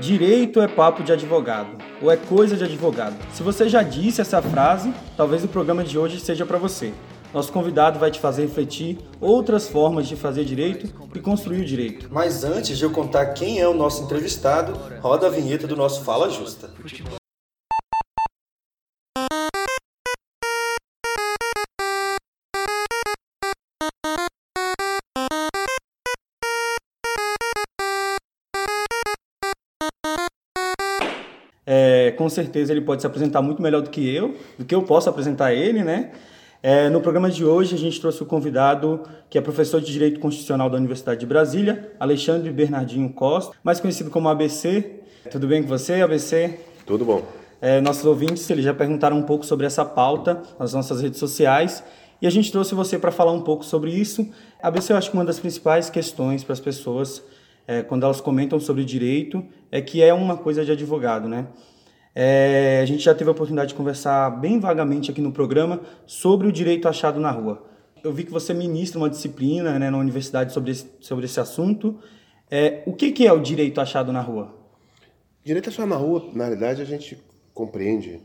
Direito é papo de advogado, ou é coisa de advogado. Se você já disse essa frase, talvez o programa de hoje seja para você. Nosso convidado vai te fazer refletir outras formas de fazer direito e construir o direito. Mas antes de eu contar quem é o nosso entrevistado, roda a vinheta do nosso Fala Justa. É, com certeza ele pode se apresentar muito melhor do que eu, do que eu posso apresentar ele, né? É, no programa de hoje, a gente trouxe o convidado que é professor de Direito Constitucional da Universidade de Brasília, Alexandre Bernardinho Costa, mais conhecido como ABC. Tudo bem com você, ABC? Tudo bom. É, nossos ouvintes eles já perguntaram um pouco sobre essa pauta nas nossas redes sociais e a gente trouxe você para falar um pouco sobre isso. ABC, eu acho que uma das principais questões para as pessoas, é, quando elas comentam sobre direito, é que é uma coisa de advogado, né? É, a gente já teve a oportunidade de conversar bem vagamente aqui no programa sobre o direito achado na rua. Eu vi que você ministra uma disciplina né, na universidade sobre esse, sobre esse assunto. É, o que, que é o direito achado na rua? Direito achado na rua, na realidade, a gente compreende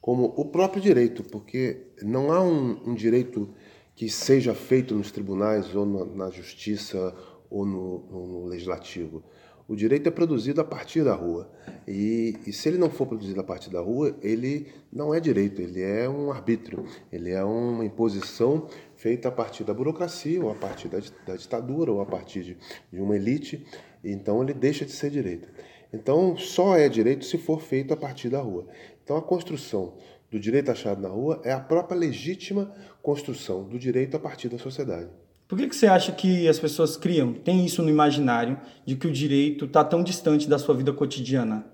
como o próprio direito, porque não há um, um direito que seja feito nos tribunais ou na, na justiça ou no, no legislativo. O direito é produzido a partir da rua. E, e, se ele não for produzido a partir da rua, ele não é direito, ele é um arbítrio, ele é uma imposição feita a partir da burocracia, ou a partir da, da ditadura, ou a partir de, de uma elite. Então ele deixa de ser direito. Então só é direito se for feito a partir da rua. Então a construção do direito achado na rua é a própria legítima construção do direito a partir da sociedade. Por que, que você acha que as pessoas criam, tem isso no imaginário, de que o direito está tão distante da sua vida cotidiana?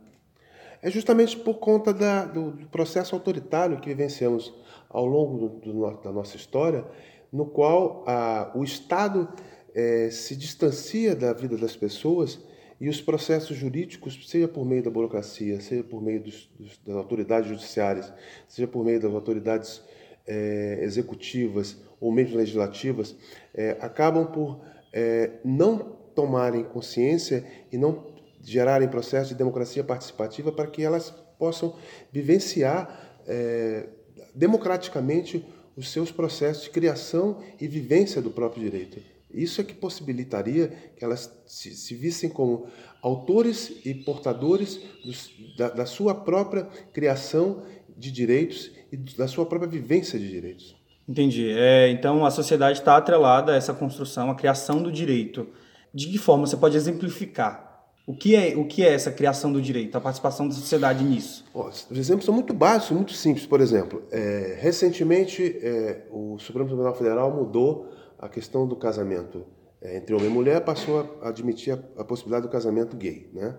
É justamente por conta da, do, do, processo autoritário que vivenciamos ao longo do, do, da nossa história, no qual a, o Estado é, se distancia da vida das pessoas e os processos jurídicos, seja por meio da burocracia, seja por meio dos, dos, das autoridades judiciárias, seja por meio das autoridades é, executivas ou mesmo legislativas, é, acabam por é, não tomarem consciência e não gerarem processo de democracia participativa para que elas possam vivenciar é, democraticamente os seus processos de criação e vivência do próprio direito. Isso é que possibilitaria que elas se, se vissem como autores e portadores dos, da, da sua própria criação de direitos e da sua própria vivência de direitos. Entendi. É, então a sociedade está atrelada a essa construção, a criação do direito. De que forma você pode exemplificar? O que é, o que é essa criação do direito, a participação da sociedade nisso? Os exemplos são muito básicos, muito simples. Por exemplo, é, recentemente é, o Supremo Tribunal Federal mudou a questão do casamento é, entre homem e mulher, passou a admitir a, a possibilidade do casamento gay. Né?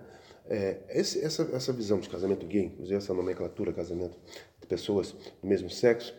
É, esse, essa, essa visão de casamento gay, inclusive essa nomenclatura, casamento de pessoas do mesmo sexo,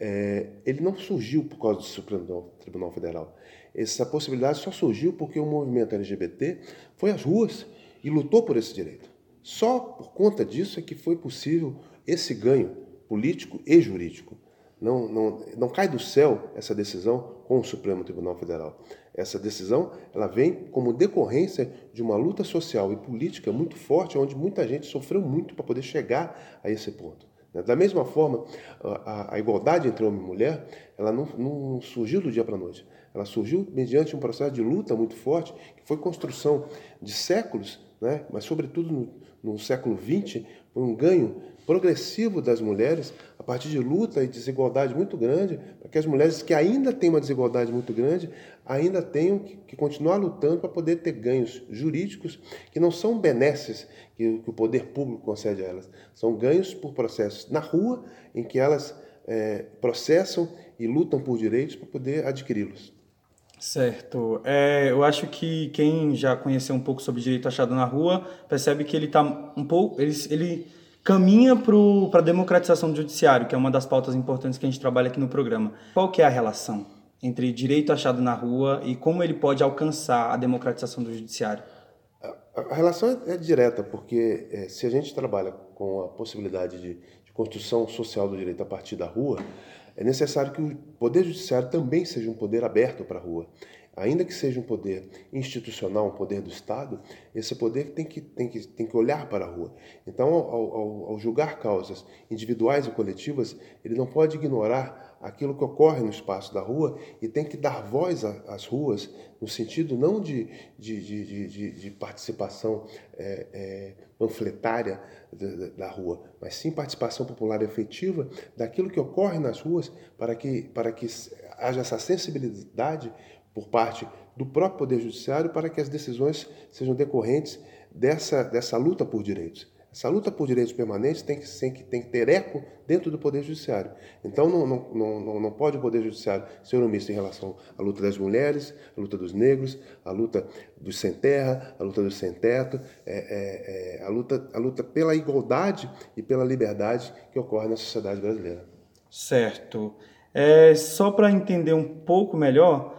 é, ele não surgiu por causa do Supremo Tribunal Federal. Essa possibilidade só surgiu porque o movimento LGBT foi às ruas e lutou por esse direito. Só por conta disso é que foi possível esse ganho político e jurídico. Não, não, não cai do céu essa decisão com o Supremo Tribunal Federal. Essa decisão ela vem como decorrência de uma luta social e política muito forte, onde muita gente sofreu muito para poder chegar a esse ponto. Né? Da mesma forma, a, a, igualdade entre homem e mulher, ela não, não surgiu do dia para a noite. Ela surgiu mediante um processo de luta muito forte, que foi construção de séculos, né? mas sobretudo no, no século XX, foi um ganho progressivo das mulheres a partir de luta e desigualdade muito grande, para que as mulheres que ainda têm uma desigualdade muito grande, ainda tenham que, continuar lutando para poder ter ganhos jurídicos que não são benesses que, que, o poder público concede a elas, são ganhos por processos na rua em que elas é, processam e lutam por direitos para poder adquiri-los. Certo. É, eu acho que quem já conheceu um pouco sobre direito achado na rua percebe que ele está um pouco, ele, ele caminha para a democratização do judiciário, que é uma das pautas importantes que a gente trabalha aqui no programa. Qual que é a relação entre direito achado na rua e como ele pode alcançar a democratização do judiciário? A, relação é, é direta, porque é, se a gente trabalha com a possibilidade de, de construção social do direito a partir da rua, é necessário que o poder judiciário também seja um poder aberto para a rua. Ainda que seja um poder institucional, um poder do Estado, esse poder tem que, tem que, tem que olhar para a rua. Então, ao, ao, ao julgar causas individuais e coletivas, ele não pode ignorar aquilo que ocorre no espaço da rua e tem que dar voz às ruas, no sentido não de, de, de, de, de participação é, é, panfletária da, rua, mas sim participação popular efetiva daquilo que ocorre nas ruas para que, para que haja essa sensibilidade por parte do próprio Poder Judiciário para que as decisões sejam decorrentes dessa, dessa luta por direitos. Essa luta por direitos permanentes tem que, tem que, tem que ter eco dentro do Poder Judiciário. Então, não, não, não, não pode o Poder Judiciário ser omisso em relação à luta das mulheres, à luta dos negros, à luta dos sem terra, à luta dos sem teto, é, é, é, a, luta, a luta pela igualdade e pela liberdade que ocorre na sociedade brasileira. Certo. É, só para entender um pouco melhor,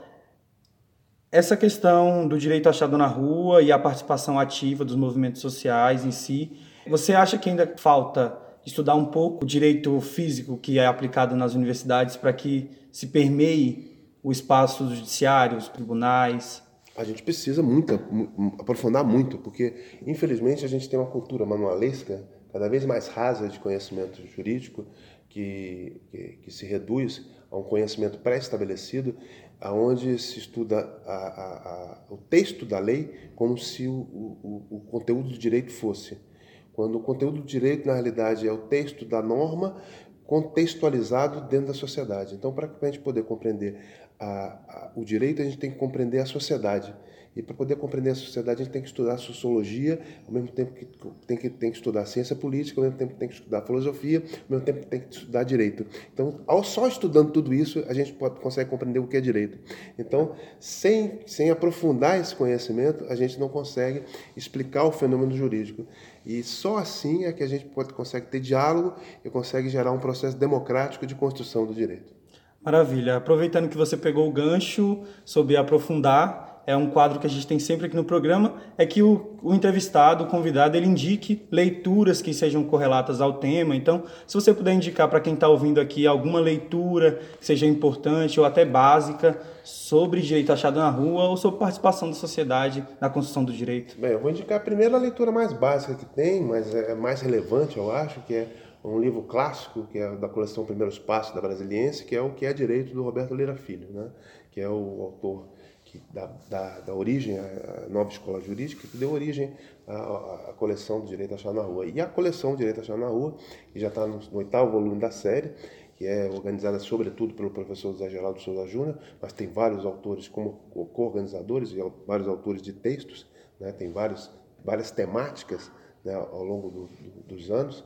essa questão do direito achado na rua e a participação ativa dos movimentos sociais em si, você acha que ainda falta estudar um pouco o direito físico que é aplicado nas universidades para que se permeie o espaço judiciário, os tribunais? A gente precisa muito aprofundar muito, porque infelizmente a gente tem uma cultura manualesca cada vez mais rasa de conhecimento jurídico que, que, que se reduz a um conhecimento pré-estabelecido, aonde se estuda a, a, a, o texto da lei como se o, o, o conteúdo do direito fosse. Quando o conteúdo do direito, na realidade, é o texto da norma contextualizado dentro da sociedade. Então, para a gente poder compreender o direito, a gente tem que compreender a sociedade. E para poder compreender a sociedade, a gente tem que estudar sociologia, ao mesmo tempo que tem que, tem que estudar ciência política, ao mesmo tempo que tem que estudar filosofia, ao mesmo tempo que tem que estudar direito. Então, ao só estudando tudo isso, a gente pode, consegue compreender o que é direito. Então, sem, sem aprofundar esse conhecimento, a gente não consegue explicar o fenômeno jurídico. E só assim é que a gente pode, consegue ter diálogo e consegue gerar um processo democrático de construção do direito. Maravilha. Aproveitando que você pegou o gancho sobre aprofundar, é um quadro que a gente tem sempre aqui no programa, é que o, o entrevistado, o convidado, ele indique leituras que sejam correlatas ao tema. Então, se você puder indicar para quem está ouvindo aqui alguma leitura que seja importante ou até básica sobre direito achado na rua ou sobre participação da sociedade na construção do direito. Bem, eu vou indicar a leitura mais básica que tem, mas é mais relevante, eu acho, que é um livro clássico, que é da coleção Primeiros Passos da Brasiliense, que é o que é direito do Roberto Lira Filho, né? que é o autor que da, origem à nova escola jurídica, que deu origem à, à coleção do Direito Achado na Rua. E a coleção Direito Achado na Rua, que já está no, no, oitavo volume da série, que é organizada sobretudo pelo professor José Geraldo Souza Júnior, mas tem vários autores como co-organizadores e vários autores de textos, né? tem vários, várias temáticas né? ao longo do, do, dos anos,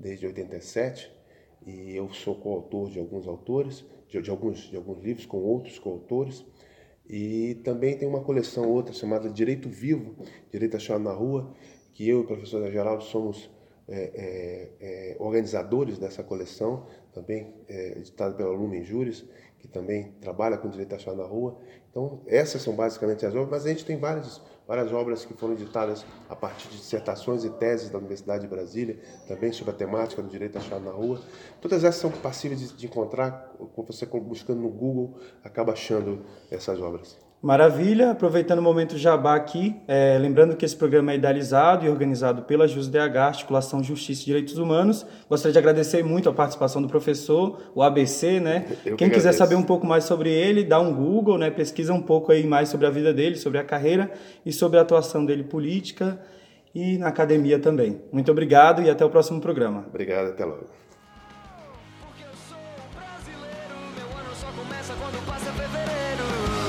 desde 87, e eu sou coautor de alguns autores, de, de, alguns, de alguns livros com outros coautores, e também tem uma coleção outra chamada Direito Vivo, Direito Achado na Rua, que eu e o professor Geraldo somos é, é, é, organizadores dessa coleção, também é, editada pela Lumen Juris, que também trabalha com direito achado na rua. Então, essas são basicamente as obras, mas a gente tem várias, várias obras que foram editadas a partir de dissertações e teses da Universidade de Brasília, também sobre a temática do direito achado na rua. Todas essas são passíveis de, de encontrar, você buscando no Google, acaba achando essas obras. Maravilha, aproveitando o momento jabá aqui, é, lembrando que esse programa é idealizado e organizado pela JusDH, Articulação Justiça e Direitos Humanos. Gostaria de agradecer muito a participação do professor, o ABC, né? Eu Quem que quiser saber um pouco mais sobre ele, dá um Google, né? Pesquisa um pouco aí mais sobre a vida dele, sobre a carreira e sobre a atuação dele política e na academia também. Muito obrigado e até o próximo programa. Obrigado, até logo. Porque eu sou brasileiro, meu ano só começa quando passa fevereiro.